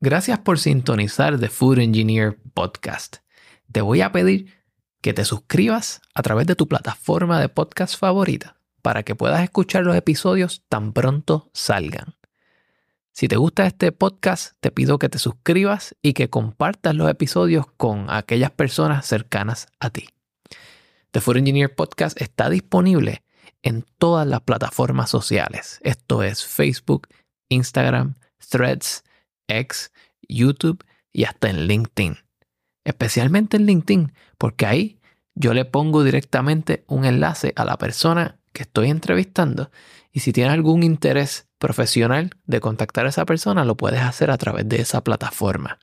Gracias por sintonizar The Food Engineer Podcast. Te voy a pedir que te suscribas a través de tu plataforma de podcast favorita para que puedas escuchar los episodios tan pronto salgan. Si te gusta este podcast, te pido que te suscribas y que compartas los episodios con aquellas personas cercanas a ti. The Food Engineer Podcast está disponible en todas las plataformas sociales. Esto es Facebook, Instagram, Threads, X, YouTube y hasta en LinkedIn. Especialmente en LinkedIn, porque ahí yo le pongo directamente un enlace a la persona que estoy entrevistando y si tienes algún interés profesional de contactar a esa persona, lo puedes hacer a través de esa plataforma.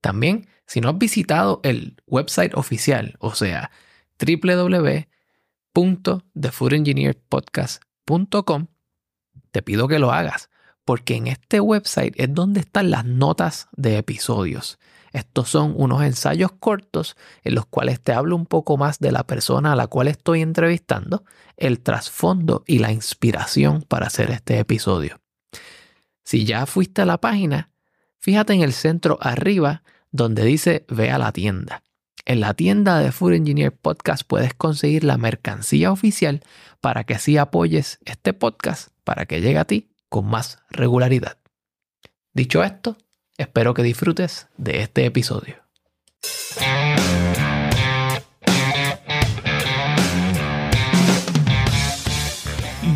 También, si no has visitado el website oficial, o sea, www.thefoodengineerpodcast.com, te pido que lo hagas porque en este website es donde están las notas de episodios. Estos son unos ensayos cortos en los cuales te hablo un poco más de la persona a la cual estoy entrevistando, el trasfondo y la inspiración para hacer este episodio. Si ya fuiste a la página, fíjate en el centro arriba donde dice ve a la tienda. En la tienda de Food Engineer Podcast puedes conseguir la mercancía oficial para que así apoyes este podcast para que llegue a ti con más regularidad. Dicho esto, espero que disfrutes de este episodio.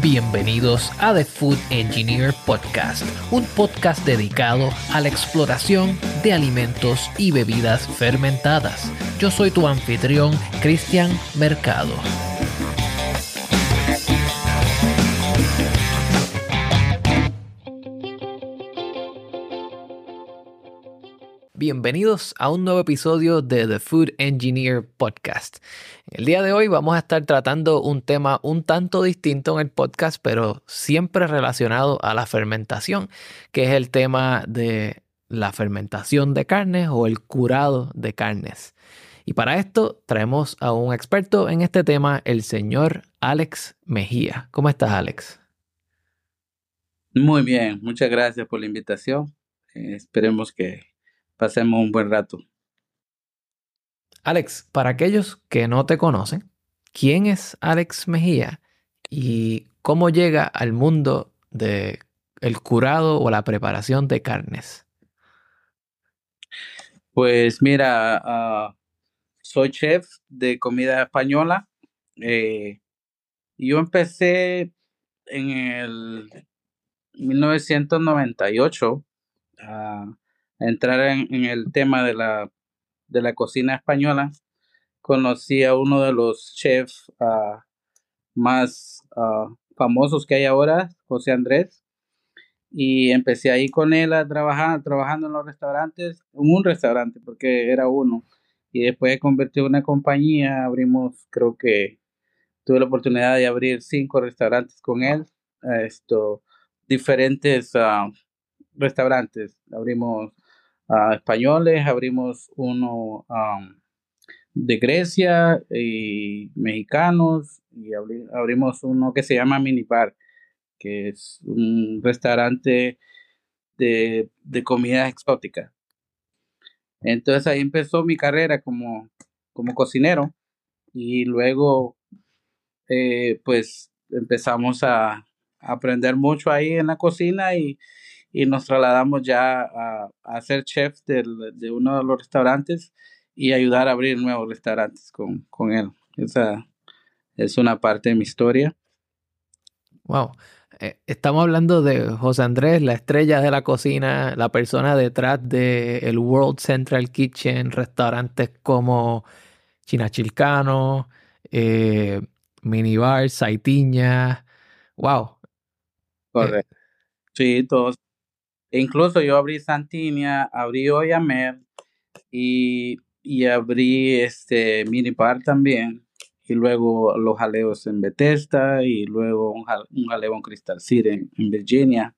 Bienvenidos a The Food Engineer Podcast, un podcast dedicado a la exploración de alimentos y bebidas fermentadas. Yo soy tu anfitrión, Cristian Mercado. Bienvenidos a un nuevo episodio de The Food Engineer Podcast. El día de hoy vamos a estar tratando un tema un tanto distinto en el podcast, pero siempre relacionado a la fermentación, que es el tema de la fermentación de carnes o el curado de carnes. Y para esto traemos a un experto en este tema, el señor Alex Mejía. ¿Cómo estás, Alex? Muy bien, muchas gracias por la invitación. Eh, esperemos que pasemos un buen rato. Alex, para aquellos que no te conocen, ¿quién es Alex Mejía y cómo llega al mundo de el curado o la preparación de carnes? Pues mira, ah, soy chef de comida española. Eh, yo empecé en el 1998 a entrar en, el tema de la, de la cocina española, conocí a uno de los chefs ah, más ah, famosos que hay ahora, José Andrés, y empecé ahí con él a trabajar, trabajando en los restaurantes, en un restaurante, porque era uno, y después convertí en una compañía, abrimos, creo que tuve la oportunidad de abrir cinco restaurantes con él, esto, diferentes ah, restaurantes, abrimos españoles, abrimos uno de Grecia y mexicanos y abrimos uno que se llama Mini Bar, que es un restaurante de, comida exótica. Entonces ahí empezó mi carrera como, como cocinero y luego eh, pues empezamos a aprender mucho ahí en la cocina y, y nos trasladamos ya a, a ser chef de uno de los restaurantes y ayudar a abrir nuevos restaurantes con, con él. Esa es una parte de mi historia. Wow. Eh, estamos hablando de José Andrés, la estrella de la cocina, la persona detrás del el World Central Kitchen, restaurantes como Chinachilcano, eh, Minibar, Saitiña. Wow. Correcto. sí, todos incluso yo abrí Santinia, abrí Oyamer y, y abrí este Minipar también. Y luego los jaleos en Bethesda y luego un, jaleo en Crystal City en, Virginia.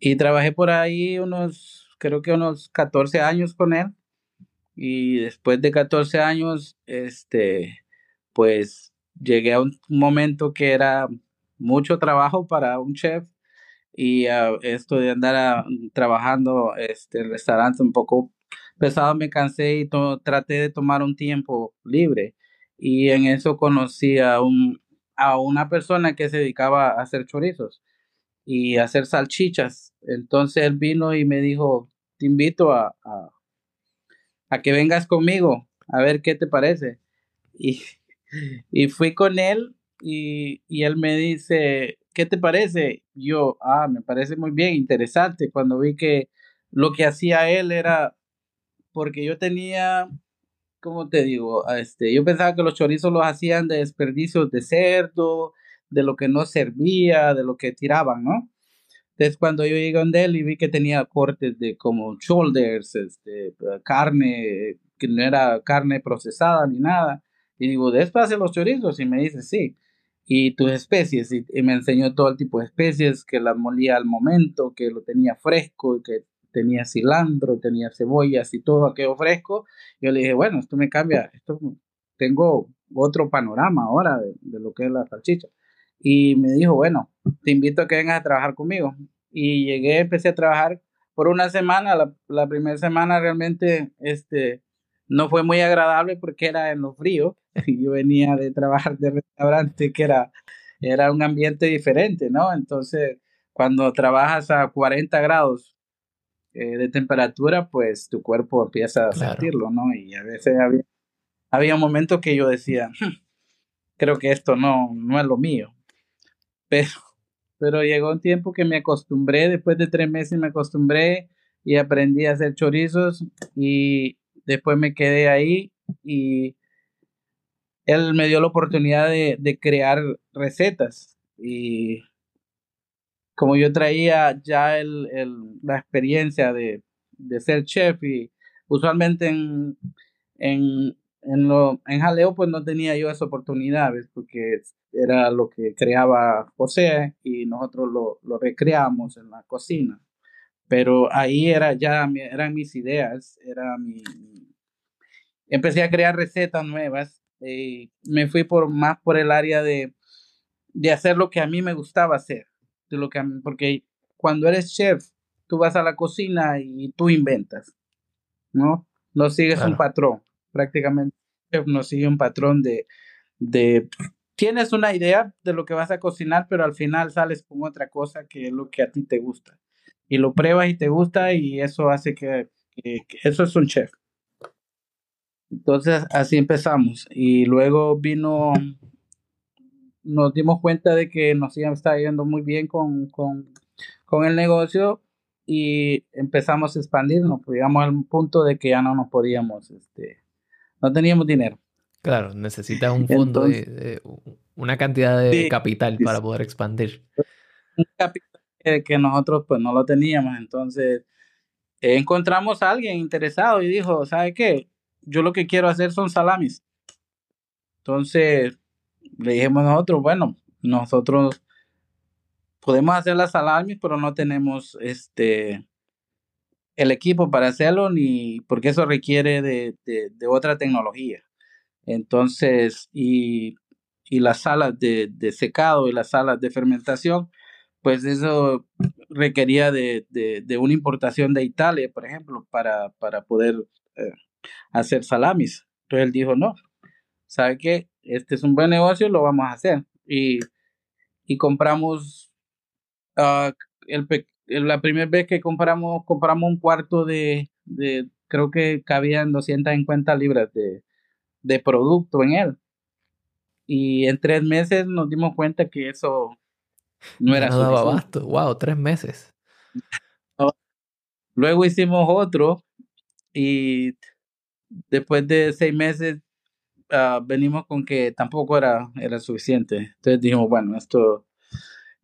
Y trabajé por ahí unos, creo que unos 14 años con él. Y después de 14 años, este, pues llegué a un momento que era mucho trabajo para un chef y uh, esto de andar trabajando este, en restaurante un poco pesado me cansé y traté de tomar un tiempo libre y en eso conocí a, a una persona que se dedicaba a hacer chorizos y a hacer salchichas. Entonces él vino y me dijo, te invito a, a, a que vengas conmigo a ver qué te parece. Y, y fui con él y, y, él me dice, ¿qué te parece? Yo, ah, me parece muy bien, interesante, cuando vi que lo que hacía él era, porque yo tenía, ¿cómo te digo? Este, yo pensaba que los chorizos los hacían de desperdicios de cerdo, de lo que no servía, de lo que tiraban, ¿no? Entonces cuando yo llegué a él y vi que tenía cortes de como shoulders, este, carne, que no era carne procesada ni nada, y digo, ¿de esto hacen los chorizos? Y me dice, sí. Y tus especies, y, me enseñó todo el tipo de especies, que las molía al momento, que lo tenía fresco, que tenía cilantro, tenía cebollas y todo aquello fresco. Yo le dije, bueno, esto me cambia, esto tengo otro panorama ahora de, lo que es la salchicha. Y me dijo, bueno, te invito a que vengas a trabajar conmigo. Y llegué, empecé a trabajar por una semana. La primera semana realmente este, no fue muy agradable porque era en lo frío. Yo venía de trabajar de restaurante que era, era un ambiente diferente, ¿no? Entonces, cuando trabajas a 40 grados eh, de temperatura, pues tu cuerpo empieza a sentirlo, ¿no? Y a veces había, había momentos que yo decía, hmm, creo que esto no, no es lo mío. Pero, pero llegó un tiempo que me acostumbré, después de tres meses me acostumbré y aprendí a hacer chorizos y después me quedé ahí y él me dio la oportunidad de, de crear recetas y como yo traía ya el, el, la experiencia de, de, ser chef y usualmente en, en, en, lo, en jaleo pues no tenía yo esa oportunidad, porque era lo que creaba José y nosotros lo, lo recreamos en la cocina. Pero ahí era ya, eran mis ideas, era mi... Empecé a crear recetas nuevas y me fui por más por el área de, de hacer lo que a mí me gustaba hacer. De lo que porque cuando eres chef, tú vas a la cocina y tú inventas, ¿no? No sigues un patrón, prácticamente no sigue un patrón de, de tienes una idea de lo que vas a cocinar, pero al final sales con otra cosa que es lo que a ti te gusta. Y lo pruebas y te gusta y eso hace que, eso es un chef. Entonces así empezamos y luego vino, nos dimos cuenta de que nos estaba yendo muy bien con, con, con el negocio y empezamos a expandirnos, pues, llegamos al punto de que ya no nos podíamos, este, no teníamos dinero. Claro, necesitas un fondo de, una cantidad de capital para poder expandir. Un capital que, nosotros pues no lo teníamos, entonces encontramos a alguien interesado y dijo, ¿sabe qué? Yo lo que quiero hacer son salamis. Entonces le dijimos nosotros, bueno, nosotros podemos hacer las salamis, pero no tenemos este el equipo para hacerlo ni porque eso requiere de otra tecnología. Entonces, y, y las salas de, de, secado y las salas de fermentación, pues eso requería de, de, de una importación de Italia, por ejemplo, para, para poder eh, hacer salamis. Entonces él dijo, no, ¿sabe qué? Este es un buen negocio, lo vamos a hacer. Y, y compramos, uh, el, la primera vez que compramos, compramos un cuarto de, de creo que cabían 250 libras de, de producto en él. Y en tres meses nos dimos cuenta que eso no era no daba abasto. Wow, tres meses. Luego hicimos otro y después de seis meses uh, venimos con que tampoco era, era suficiente. Entonces dijimos, bueno, esto,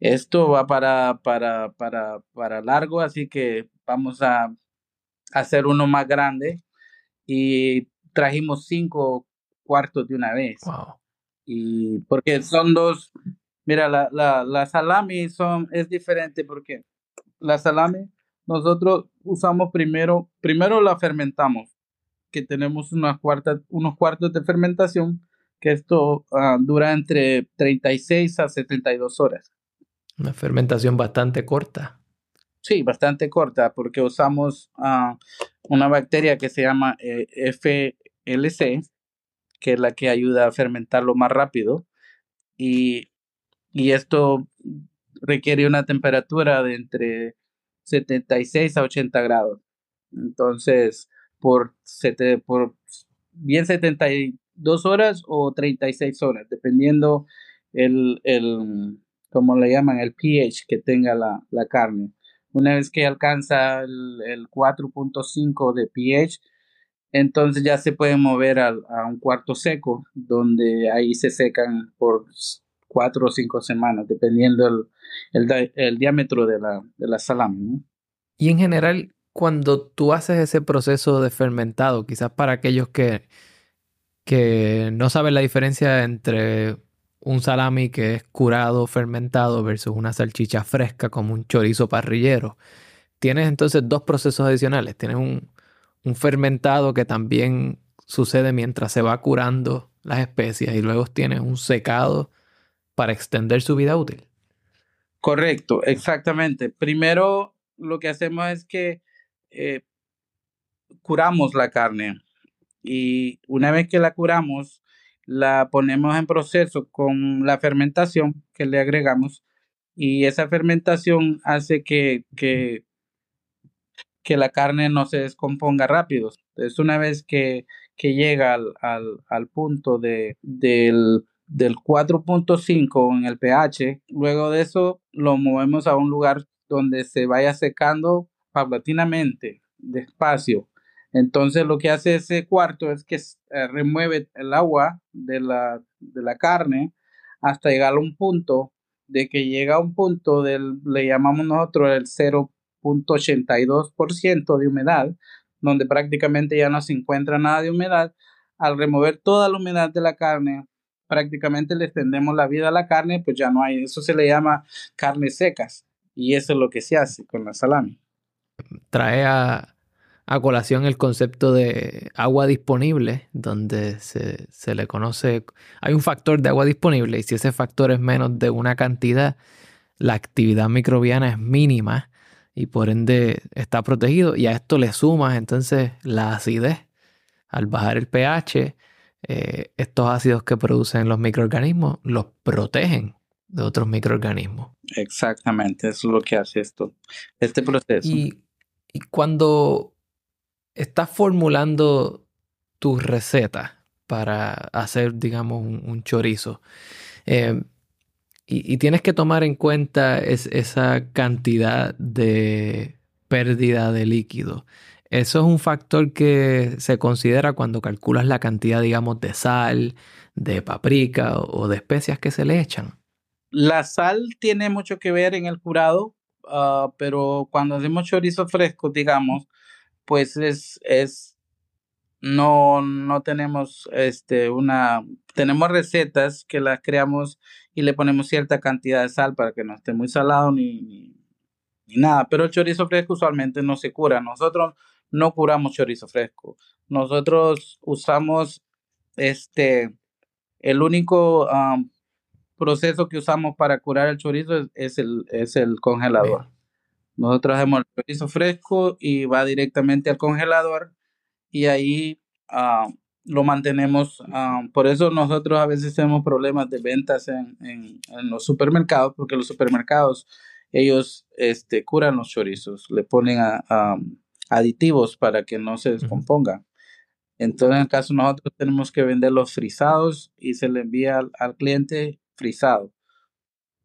esto va para, para, para, para largo, así que vamos a hacer uno más grande. Y trajimos cinco cuartos de una vez. Y porque son dos, mira, la, la, la salami son, es diferente porque la salami nosotros usamos primero, primero la fermentamos, que tenemos unas cuartas, unos cuartos de fermentación, que esto ah, dura entre 36 a 72 horas. Una fermentación bastante corta. Sí, bastante corta porque usamos ah, una bacteria que se llama eh, FLC, que es la que ayuda a fermentarlo más rápido. Y, y esto requiere una temperatura de entre 76 a 80 grados. Entonces, por, por bien 72 horas o 36 horas, dependiendo el, el como le llaman, el pH que tenga la, la carne. Una vez que alcanza el, el 4.5 de pH, entonces ya se puede mover a, a, un cuarto seco, donde ahí se secan por cuatro o cinco semanas, dependiendo el, el, el diámetro de la, de la salami. Y en general, cuando tú haces ese proceso de fermentado, quizás para aquellos que, que no saben la diferencia entre un salami que es curado, fermentado, versus una salchicha fresca como un chorizo parrillero, tienes entonces dos procesos adicionales. Tienes un, un fermentado que también sucede mientras se va curando las especias y luego tienes un secado para extender su vida útil. Correcto, exactamente. Primero lo que hacemos es que eh, curamos la carne y una vez que la curamos, la ponemos en proceso con la fermentación que le agregamos y esa fermentación hace que, que, que la carne no se descomponga rápido. Es una vez que, que llega al, al, al punto de, del, del 4.5 en el pH, luego de eso lo movemos a un lugar donde se vaya secando paulatinamente, despacio. Entonces lo que hace ese cuarto es que eh, remueve el agua de la, de la carne hasta llegar a un punto de que llega a un punto del, le llamamos nosotros el 0.82% de humedad, donde prácticamente ya no se encuentra nada de humedad. Al remover toda la humedad de la carne, prácticamente le extendemos la vida a la carne, pues ya no hay, eso se le llama carnes secas y eso es lo que se hace con la salami trae a, colación el concepto de agua disponible, donde se, se, le conoce, hay un factor de agua disponible y si ese factor es menos de una cantidad, la actividad microbiana es mínima y por ende está protegido y a esto le sumas entonces la acidez. Al bajar el pH, eh, estos ácidos que producen los microorganismos los protegen de otros microorganismos. Exactamente, eso es lo que hace esto, este proceso. Y, cuando estás formulando tu receta para hacer, digamos, un, chorizo, eh, y, tienes que tomar en cuenta esa cantidad de pérdida de líquido. Eso es un factor que se considera cuando calculas la cantidad, digamos, de sal, de paprika o de especias que se le echan. La sal tiene mucho que ver en el curado, ah, pero cuando hacemos chorizo fresco, digamos, pues es, es no, no tenemos este una tenemos recetas que las creamos y le ponemos cierta cantidad de sal para que no esté muy salado ni, ni, nada. Pero el chorizo fresco usualmente no se cura. Nosotros no curamos chorizo fresco. Nosotros usamos este el único proceso que usamos para curar el chorizo es, el, es el congelador. Nosotros hacemos el chorizo fresco y va directamente al congelador y ahí ah, lo mantenemos. Ah, por eso nosotros a veces tenemos problemas de ventas en, en, los supermercados, porque los supermercados, ellos este, curan los chorizos, le ponen aditivos para que no se descompongan. Entonces, en el caso nosotros tenemos que vender los frisados y se le envía al cliente frisado.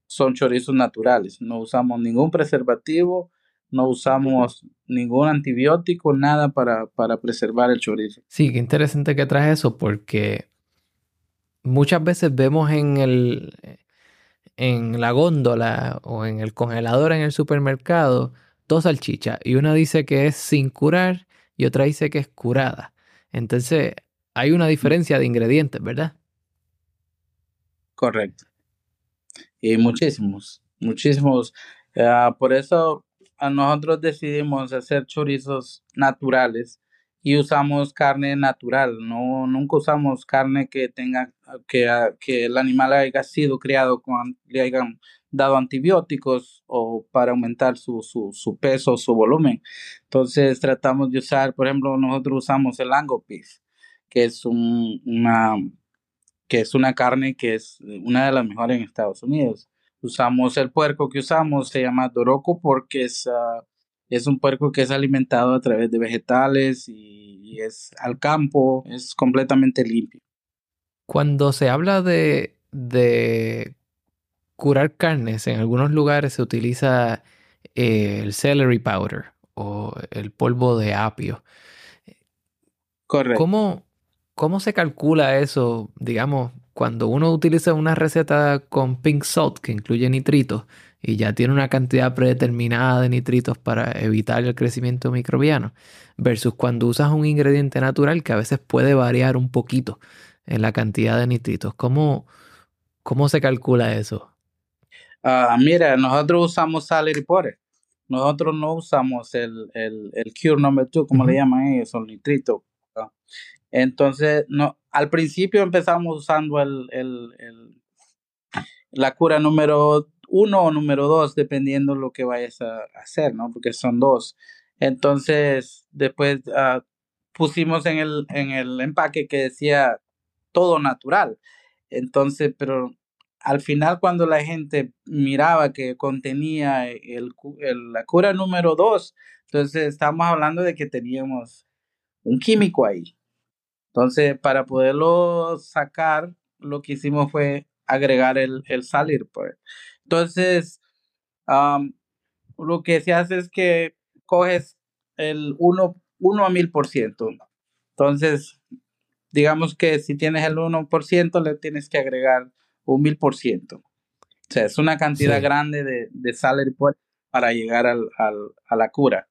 Son chorizos naturales. No usamos ningún preservativo, no usamos ningún antibiótico, nada para, para preservar el chorizo. Sí, qué interesante que traes eso porque muchas veces vemos en el en la góndola o en el congelador en el supermercado dos salchichas y una dice que es sin curar y otra dice que es curada. Entonces hay una diferencia de ingredientes, ¿verdad? Correcto. Y muchísimos, muchísimos. Ah, por eso a nosotros decidimos hacer chorizos naturales y usamos carne natural, no nunca usamos carne que tenga que, que el animal haya sido criado con le hayan dado antibióticos o para aumentar su, su, su peso, su volumen. Entonces tratamos de usar, por ejemplo, nosotros usamos el ango beef, que es un, una que es una carne que es una de las mejores en Estados Unidos. Usamos el puerco que usamos, se llama doroco porque es uh, es un puerco que es alimentado a través de vegetales y, es al campo, es completamente limpio. Cuando se habla de, de curar carnes, en algunos lugares se utiliza eh, el celery powder o el polvo de apio. Correcto. ¿Cómo, ¿Cómo se calcula eso? Digamos, cuando uno utiliza una receta con pink salt que incluye nitritos, y ya tiene una cantidad predeterminada de nitritos para evitar el crecimiento microbiano, versus cuando usas un ingrediente natural que a veces puede variar un poquito en la cantidad de nitritos. ¿Cómo, cómo se calcula eso? Ah, mira, nosotros usamos Salary Potter. Nosotros no usamos el, el, el Cure Number 2, como le llaman ellos, el nitrito. Entonces, no, al principio empezamos usando el, el, el la cura número uno o número dos, dependiendo lo que vayas a hacer, ¿no? Porque son dos. Entonces, después uh, pusimos en el, en el empaque que decía todo natural. Entonces, pero al final cuando la gente miraba que contenía el, el, la cura número dos, entonces estamos hablando de que teníamos un químico ahí. Entonces, para poderlo sacar, lo que hicimos fue agregar el, el salir. Pues. Entonces, lo que se hace es que coges el 1, 1 a 1000%. Entonces, digamos que si tienes el 1%, le tienes que agregar un 1000%. O sea, es una cantidad grande de, de salary para llegar al, al, a la cura.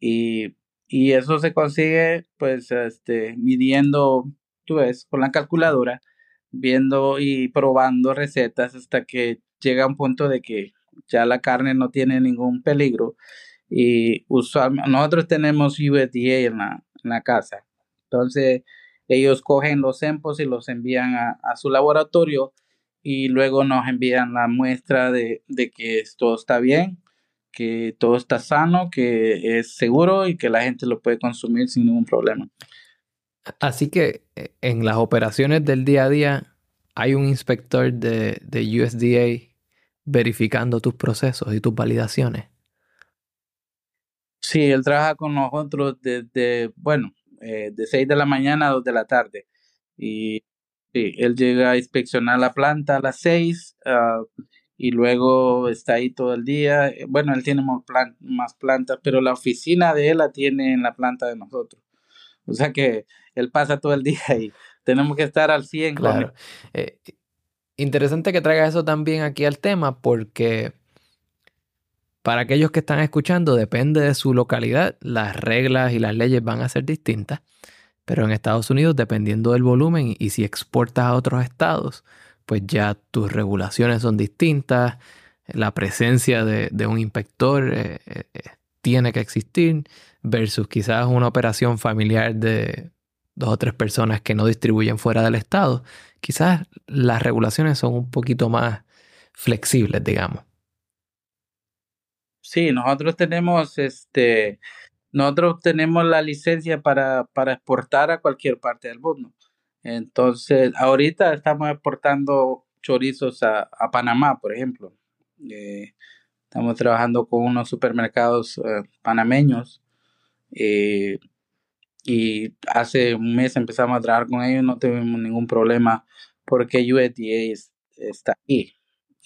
Y, y, eso se consigue, pues, este, midiendo, tú ves, con la calculadora, viendo y probando recetas hasta que llega un punto de que ya la carne no tiene ningún peligro y usualmente nosotros tenemos USDA en la, en la casa. Entonces ellos cogen los empos y los envían a, a, su laboratorio y luego nos envían la muestra de, de que todo está bien, que todo está sano, que es seguro y que la gente lo puede consumir sin ningún problema. Así que eh, en las operaciones del día a día hay un inspector de, de USDA verificando tus procesos y tus validaciones. Sí, él trabaja con nosotros desde, bueno, eh, de 6 de la mañana a 2 de la tarde. Y sí, él llega a inspeccionar la planta a las 6 uh, y luego está ahí todo el día. Bueno, él tiene más, plan más plantas, pero la oficina de él la tiene en la planta de nosotros. O sea que él pasa todo el día ahí. Tenemos que estar al 100 claro. Eh, interesante que traiga eso también aquí al tema porque para aquellos que están escuchando, depende de su localidad, las reglas y las leyes van a ser distintas. Pero en Estados Unidos, dependiendo del volumen y si exportas a otros estados, pues ya tus regulaciones son distintas, la presencia de, un inspector eh, eh, tiene que existir versus quizás una operación familiar de dos o tres personas que no distribuyen fuera del estado, quizás las regulaciones son un poquito más flexibles, digamos. Sí, nosotros tenemos este nosotros tenemos la licencia para, para exportar a cualquier parte del mundo. Entonces, ahorita estamos exportando chorizos a, Panamá, por ejemplo. Eh, estamos trabajando con unos supermercados eh, panameños. Eh, y hace un mes empezamos a trabajar con ellos, no tuvimos ningún problema porque USDA está ahí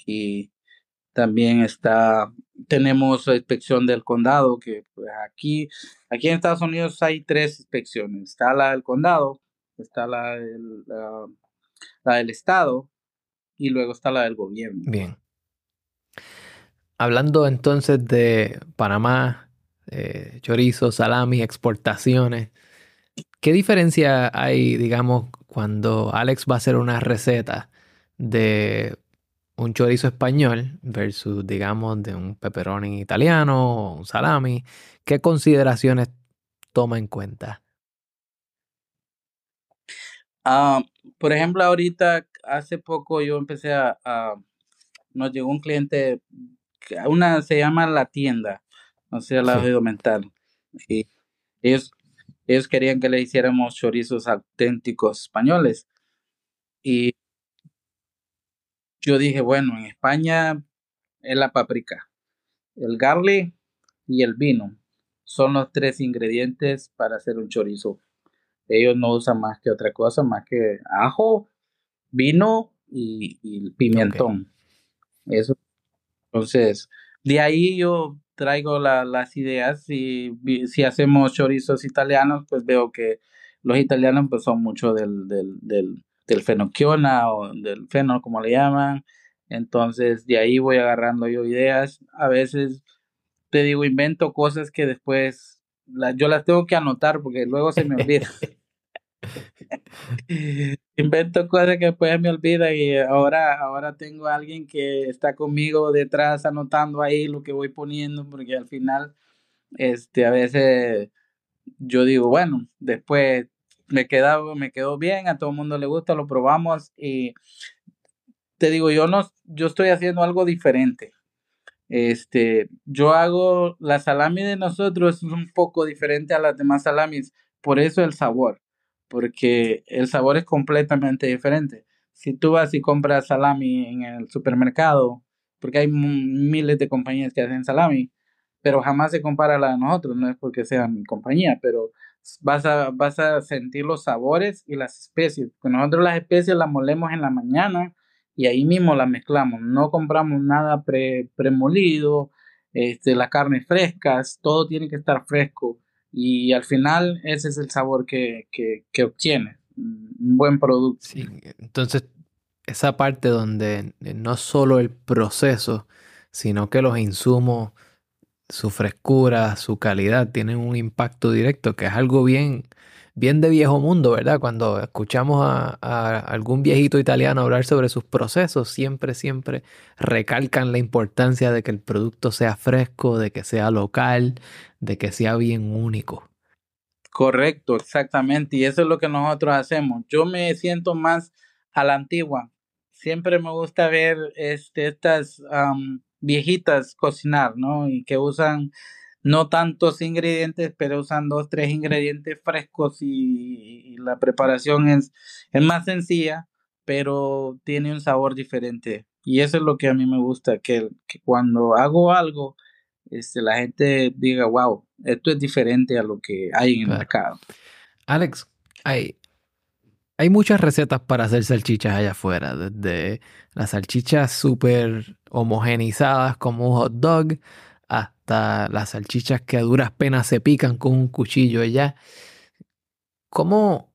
y también está tenemos inspección del condado que pues, aquí aquí en Estados Unidos hay tres inspecciones está la del condado está la del, la, del estado y luego está la del gobierno bien. Hablando entonces de Panamá eh, chorizo salami exportaciones ¿Qué diferencia hay, digamos, cuando Alex va a hacer una receta de un chorizo español versus, digamos, de un pepperoni italiano o un salami? ¿Qué consideraciones toma en cuenta Ah, por ejemplo, ahorita, hace poco yo empecé a, nos llegó un cliente, una se llama La Tienda, no sé, la sí. mental. Y ellos, ellos querían que le hiciéramos chorizos auténticos españoles. Y yo dije, bueno, en España es la paprika, el garlic y el vino. Son los tres ingredientes para hacer un chorizo. Ellos no usan más que otra cosa, más que ajo, vino y, pimentón. Eso. Entonces, de ahí yo traigo las ideas y si hacemos chorizos italianos, pues veo que los italianos pues son mucho del, del, del, del fenocchiona o del feno, como le llaman. Entonces, de ahí voy agarrando yo ideas. A veces, te digo, invento cosas que después yo las tengo que anotar porque luego se me olvida. Invento cosas que después me olvida y ahora, ahora tengo a alguien que está conmigo detrás anotando ahí lo que voy poniendo porque al final, este, a veces yo digo, bueno, después me quedó, me quedó bien, a todo el mundo le gusta, lo probamos y te digo, yo no, yo estoy haciendo algo diferente. Este, yo hago la salami de nosotros es un poco diferente a las demás salamis, por eso el sabor porque el sabor es completamente diferente. Si tú vas y compras salami en el supermercado, porque hay miles de compañías que hacen salami, pero jamás se compara a la de nosotros, no es porque sea mi compañía, pero vas a, vas a sentir los sabores y las especies. Nosotros las especies las molemos en la mañana y ahí mismo las mezclamos. No compramos nada pre, premolido, este, las carnes frescas, todo tiene que estar fresco y al final ese es el sabor que, que, obtiene, un buen producto. Sí, entonces esa parte donde no solo el proceso, sino que los insumos, su frescura, su calidad tienen un impacto directo, que es algo bien, bien de viejo mundo, ¿verdad? Cuando escuchamos a, algún viejito italiano hablar sobre sus procesos, siempre, siempre recalcan la importancia de que el producto sea fresco, de que sea local, de que sea bien único. Correcto, exactamente. Y eso es lo que nosotros hacemos. Yo me siento más a la antigua. Siempre me gusta ver este, estas viejitas cocinar, ¿no? Y que usan no tantos ingredientes, pero usan dos, tres ingredientes frescos y, la preparación es, es, más sencilla, pero tiene un sabor diferente. Y eso es lo que a mí me gusta, que, que cuando hago algo, este, la gente diga, wow, esto es diferente a lo que hay en el mercado. Alex, hay, hay muchas recetas para hacer salchichas allá afuera, desde las salchichas súper homogenizadas como un hot dog, las salchichas que a duras penas se pican con un cuchillo allá. ¿Cómo,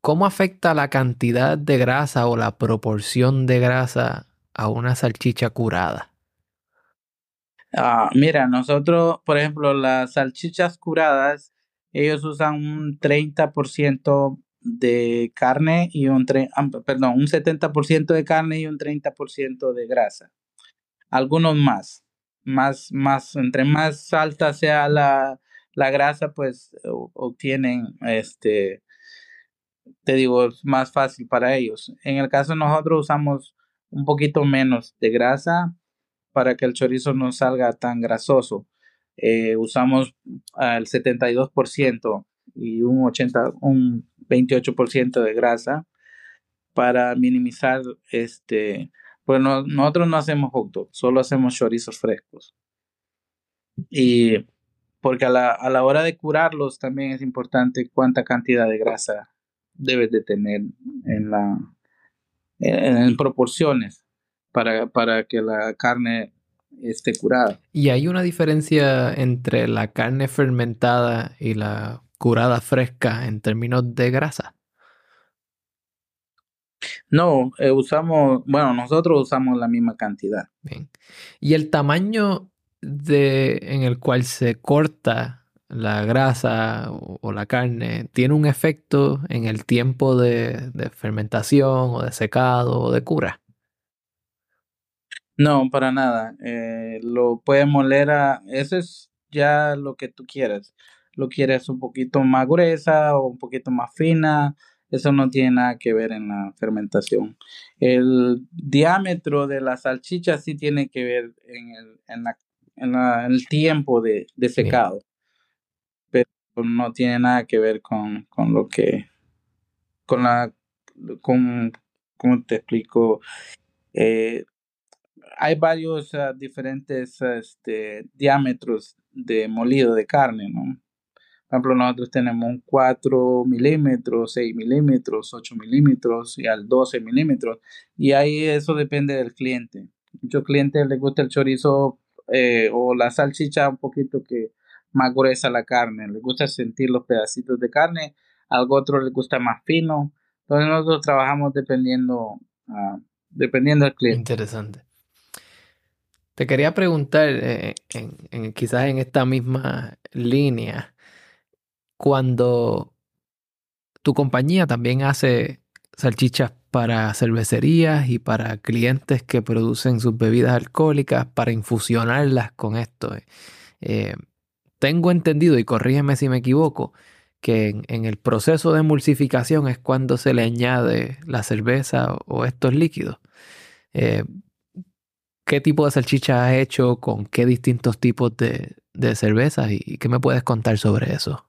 ¿Cómo afecta la cantidad de grasa o la proporción de grasa a una salchicha curada? Ah, mira, nosotros, por ejemplo, las salchichas curadas, ellos usan un 30% de carne y un, ah, perdón, un 70% de carne y un 30% de grasa. Algunos más más, más, entre más alta sea la, la grasa, pues obtienen, este, te digo, más fácil para ellos. En el caso de nosotros usamos un poquito menos de grasa para que el chorizo no salga tan grasoso. Eh, usamos el 72% y un 80, un 28% de grasa para minimizar este pues nosotros no hacemos hot solo hacemos chorizos frescos. Y porque a la, a la hora de curarlos también es importante cuánta cantidad de grasa debes de tener en la en, proporciones para, para que la carne esté curada. ¿Y hay una diferencia entre la carne fermentada y la curada fresca en términos de grasa? No, eh, usamos, bueno, nosotros usamos la misma cantidad. Bien. ¿Y el tamaño de, en el cual se corta la grasa o, la carne tiene un efecto en el tiempo de, fermentación o de secado o de cura? No, para nada. Eh, lo puedes moler a... Eso es ya lo que tú quieras. Lo quieres un poquito más gruesa o un poquito más fina eso no tiene nada que ver en la fermentación. El diámetro de la salchicha sí tiene que ver en el, en la, en el tiempo de, de secado, pero no tiene nada que ver con, con lo que, con la, con, ¿cómo te explico? Eh, hay varios ah, diferentes este, diámetros de molido de carne, ¿no? Por ejemplo, nosotros tenemos un 4 milímetros, 6 milímetros, 8 milímetros y al 12 milímetros. Y ahí eso depende del cliente. Muchos clientes les gusta el chorizo eh, o la salchicha un poquito que más gruesa la carne. Les gusta sentir los pedacitos de carne. A otros les gusta más fino. Entonces nosotros trabajamos dependiendo, uh, dependiendo del cliente. Interesante. Te quería preguntar, eh, en, quizás en esta misma línea, cuando tu compañía también hace salchichas para cervecerías y para clientes que producen sus bebidas alcohólicas para infusionarlas con esto. Eh, tengo entendido, y corrígeme si me equivoco, que en, el proceso de emulsificación es cuando se le añade la cerveza o, estos líquidos. Eh, ¿Qué tipo de salchicha has hecho? ¿Con qué distintos tipos de cervezas? ¿Y qué me puedes contar sobre eso?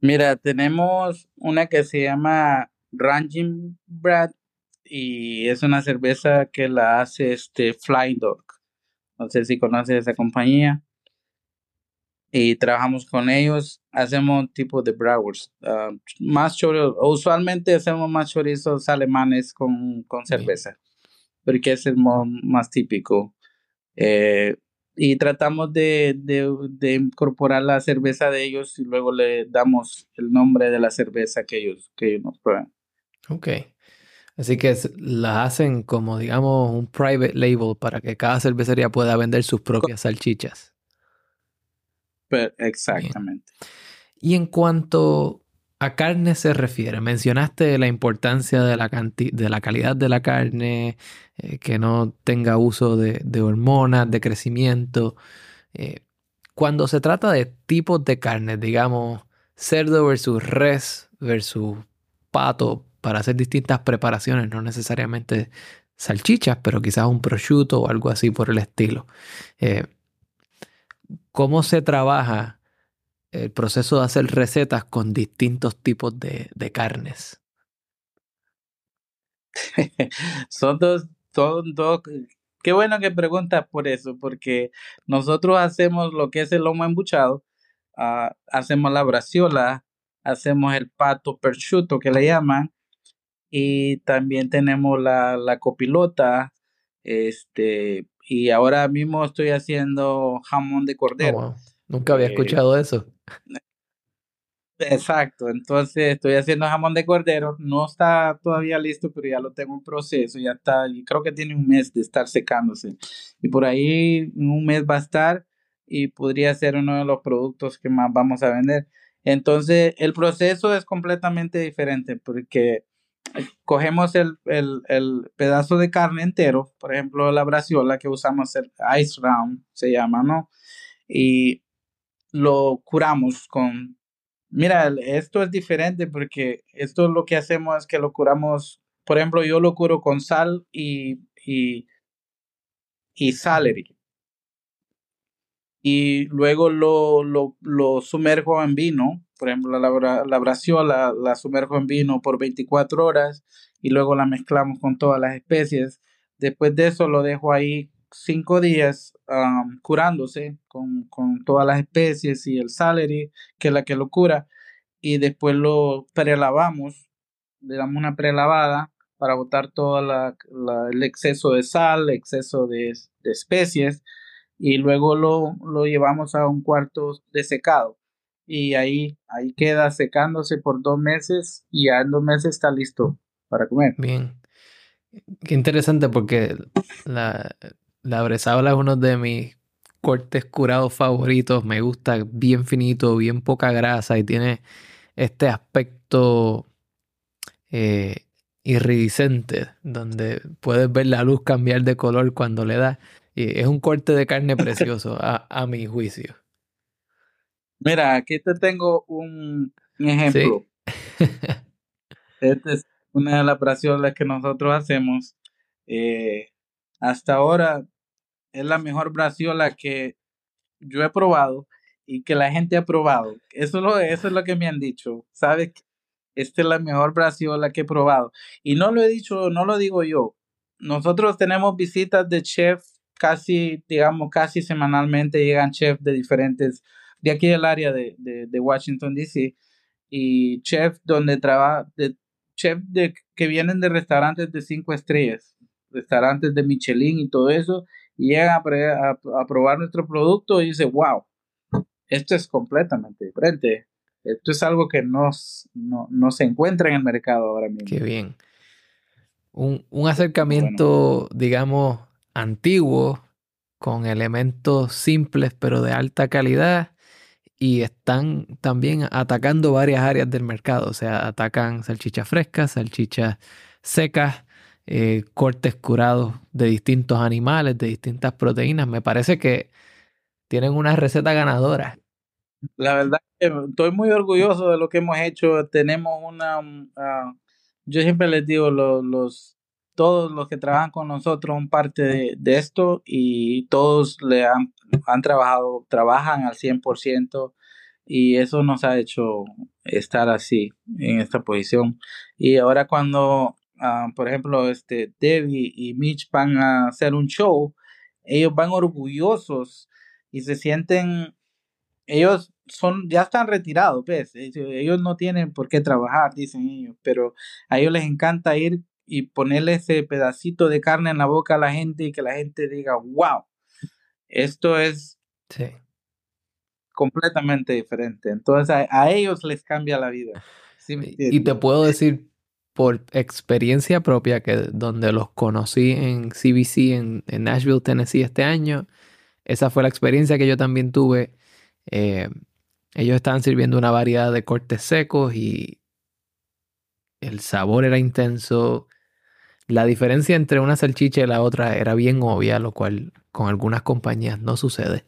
Mira, tenemos una que se llama Ranging Brad y es una cerveza que la hace este Flying Dog. No sé si conoces esa compañía. Y trabajamos con ellos, hacemos tipo de brewers. Ah, más chorizos, usualmente hacemos más chorizos alemanes con, con cerveza, porque es el más típico. Eh, y tratamos de, de, incorporar la cerveza de ellos y luego le damos el nombre de la cerveza que ellos, que ellos nos prueban. Ok. Así que la hacen como, digamos, un private label para que cada cervecería pueda vender sus propias salchichas. exactamente. Y en cuanto a carne se refiere, mencionaste la importancia de la, de la calidad de la carne, eh, que no tenga uso de, hormonas, de crecimiento. Eh, cuando se trata de tipos de carne, digamos, cerdo versus res versus pato, para hacer distintas preparaciones, no necesariamente salchichas, pero quizás un prosciutto o algo así por el estilo. Eh, ¿Cómo se trabaja el proceso de hacer recetas con distintos tipos de, carnes? son dos, son dos. Qué bueno que preguntas por eso, porque nosotros hacemos lo que es el lomo embuchado, ah, hacemos la braciola, hacemos el pato prosciutto que le llaman, y también tenemos la, la copilota, este, y ahora mismo estoy haciendo jamón de cordero. Oh, Nunca había eh, escuchado eso. Exacto, entonces estoy haciendo jamón de cordero, no está todavía listo, pero ya lo tengo en proceso, ya está, y creo que tiene un mes de estar secándose. Y por ahí un mes va a estar y podría ser uno de los productos que más vamos a vender. Entonces el proceso es completamente diferente porque cogemos el, el, el pedazo de carne entero, por ejemplo la braciola que usamos, el ice round se llama, ¿no? Y lo curamos con... Mira, esto es diferente porque esto lo que hacemos es que lo curamos, por ejemplo, yo lo curo con sal y, y, y. Y luego lo, lo, lo, sumerjo en vino, por ejemplo, la, la braciola la sumerjo en vino por 24 horas y luego la mezclamos con todas las especies. Después de eso lo dejo ahí cinco días curándose con, con, todas las especies y el celery, que es la que lo cura, y después lo prelavamos, le damos una prelavada para botar todo la, el exceso de sal, exceso de, de especies, y luego lo, lo, llevamos a un cuarto de secado. Y ahí, ahí queda secándose por dos meses y ya en dos meses está listo para comer. Bien. Qué interesante porque la, la bresaola es uno de mis cortes curados favoritos. Me gusta bien finito, bien poca grasa y tiene este aspecto eh, iridiscente donde puedes ver la luz cambiar de color cuando le das. Y es un corte de carne precioso a, mi juicio. Mira, aquí te tengo un, ejemplo. Esta es una de las braciolas que nosotros hacemos. Eh, hasta ahora es la mejor braciola que yo he probado y que la gente ha probado. Eso es lo, eso es lo que me han dicho. ¿Sabes? Esta es la mejor braciola que he probado. Y no lo he dicho, no lo digo yo. Nosotros tenemos visitas de chef casi, digamos, casi semanalmente. Llegan chefs de diferentes, de aquí del área de, de, Washington, D.C. Y chefs donde trabaja, de, chefs de, que vienen de restaurantes de cinco estrellas, restaurantes de Michelin y todo eso. Y llegan a, a probar nuestro producto y dicen, wow, esto es completamente diferente. Esto es algo que no, no, se encuentra en el mercado ahora mismo. Qué bien. Un, acercamiento, digamos, antiguo, con elementos simples pero de alta calidad y están también atacando varias áreas del mercado. O sea, atacan salchichas frescas, salchichas secas, eh, cortes curados de distintos animales, de distintas proteínas. Me parece que tienen una receta ganadora. La verdad estoy muy orgulloso de lo que hemos hecho. Tenemos una, ah, yo siempre les digo, los, los, todos los que trabajan con nosotros son parte de, esto y todos le han, han trabajado, trabajan al 100% y eso nos ha hecho estar así en esta posición. Y ahora cuando, ah, por ejemplo, este Debbie y Mitch van a hacer un show, ellos van orgullosos y se sienten, ellos son, ya están retirados, pues, ellos no tienen por qué trabajar, dicen ellos, pero a ellos les encanta ir y ponerle ese pedacito de carne en la boca a la gente y que la gente diga, wow, esto es completamente diferente. Entonces a, ellos les cambia la vida. y te puedo decir por experiencia propia que donde los conocí en CBC en, Nashville, Tennessee este año, esa fue la experiencia que yo también tuve. Eh, ellos estaban sirviendo una variedad de cortes secos y el sabor era intenso. La diferencia entre una salchicha y la otra era bien obvia, lo cual con algunas compañías no sucede.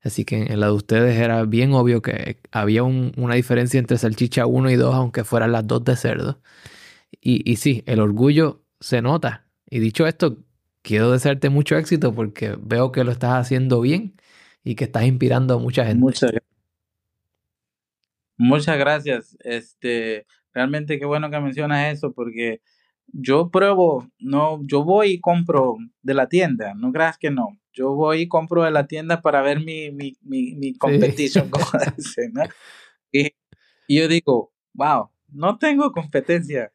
Así que en la de ustedes era bien obvio que había una diferencia entre salchicha 1 y 2, aunque fueran las dos de cerdo. Y, y sí, el orgullo se nota. Y dicho esto, quiero desearte mucho éxito porque veo que lo estás haciendo bien y que estás inspirando a mucha gente. Muchas, muchas gracias. Este, realmente qué bueno que mencionas eso porque yo pruebo, no, yo voy y compro de la tienda, no creas que no. Yo voy y compro de la tienda para ver mi, mi, mi, mi competition, como dicen, ¿no? Y, y yo digo, wow, no tengo competencia.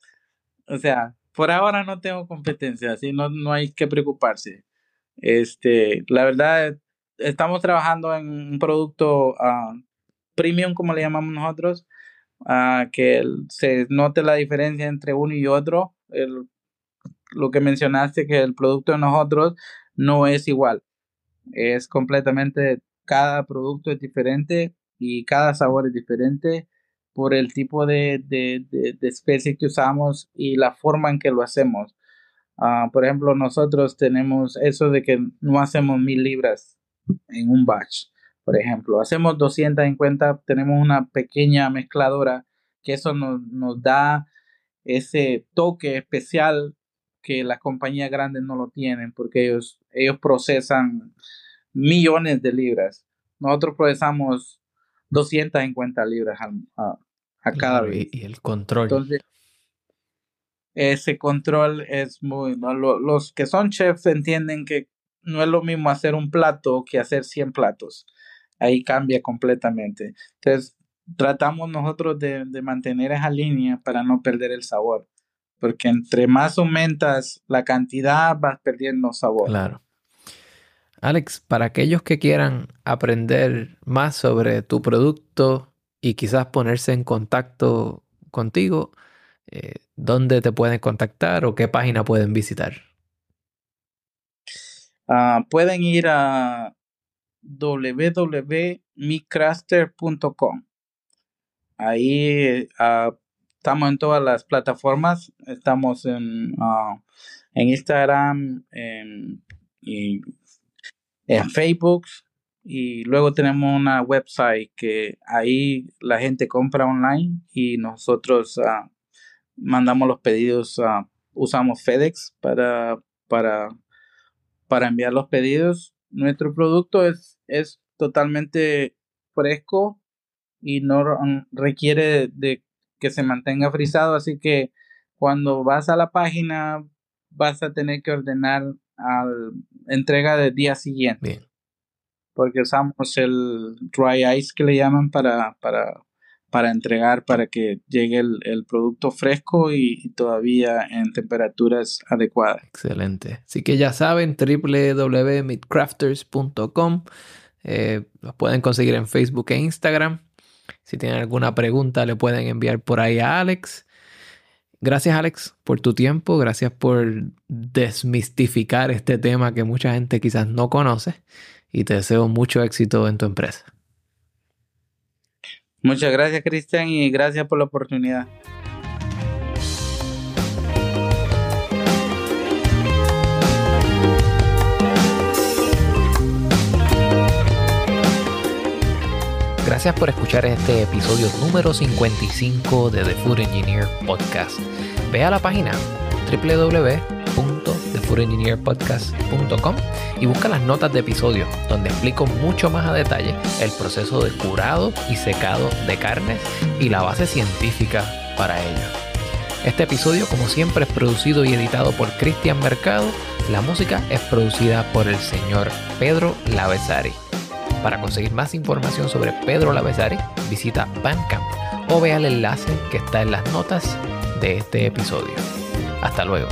O sea, por ahora no tengo competencia, así no, no hay que preocuparse. Este, la verdad, estamos trabajando en un producto ah, premium, como le llamamos nosotros, uh, que se note la diferencia entre uno y otro. El, lo que mencionaste, que el producto de nosotros no es igual. Es completamente, cada producto es diferente y cada sabor es diferente por el tipo de, de, de, especie que usamos y la forma en que lo hacemos. Ah, por ejemplo, nosotros tenemos eso de que no hacemos mil libras en un batch. Por ejemplo, hacemos 250, tenemos una pequeña mezcladora que eso nos, nos da ese toque especial que las compañías grandes no lo tienen porque ellos, ellos procesan millones de libras. Nosotros procesamos 250 libras a, a cada vez. Y, el control. Entonces, ese control es muy... Los que son chefs entienden que no es lo mismo hacer un plato que hacer 100 platos. Ahí cambia completamente. Entonces, tratamos nosotros de, de mantener esa línea para no perder el sabor. Porque entre más aumentas la cantidad, vas perdiendo sabor. Claro. Alex, para aquellos que quieran aprender más sobre tu producto, y quizás ponerse en contacto contigo, eh, ¿dónde te pueden contactar o qué página pueden visitar? Ah, pueden ir a www.micraster.com. Ahí ah, estamos en todas las plataformas. Estamos en, ah, en Instagram, en, en Facebook, y luego tenemos una website que ahí la gente compra online y nosotros uh, mandamos los pedidos, uh, usamos FedEx para, para, para enviar los pedidos. Nuestro producto es, es totalmente fresco y no requiere de que se mantenga frisado, así que cuando vas a la página vas a tener que ordenar al entrega del día siguiente. Porque usamos el dry ice que le llaman para, para, para entregar, para que llegue el, producto fresco y, todavía en temperaturas adecuadas. Excelente. Así que ya saben, www.meatcrafters.com. Eh, los pueden conseguir en Facebook e Instagram. Si tienen alguna pregunta, le pueden enviar por ahí a Alex. Gracias Alex por tu tiempo, gracias por desmistificar este tema que mucha gente quizás no conoce y te deseo mucho éxito en tu empresa. Muchas gracias Cristian y gracias por la oportunidad. Gracias por escuchar este episodio número 55 de The Food Engineer Podcast. Ve a la página www.thefoodengineerpodcast.com y busca las notas de episodio donde explico mucho más a detalle el proceso de curado y secado de carnes y la base científica para ello. Este episodio, como siempre, es producido y editado por Cristian Mercado. La música es producida por el señor Pedro Lavesari. Para conseguir más información sobre Pedro Lavezari, visita Bandcamp o vea el enlace que está en las notas de este episodio. Hasta luego.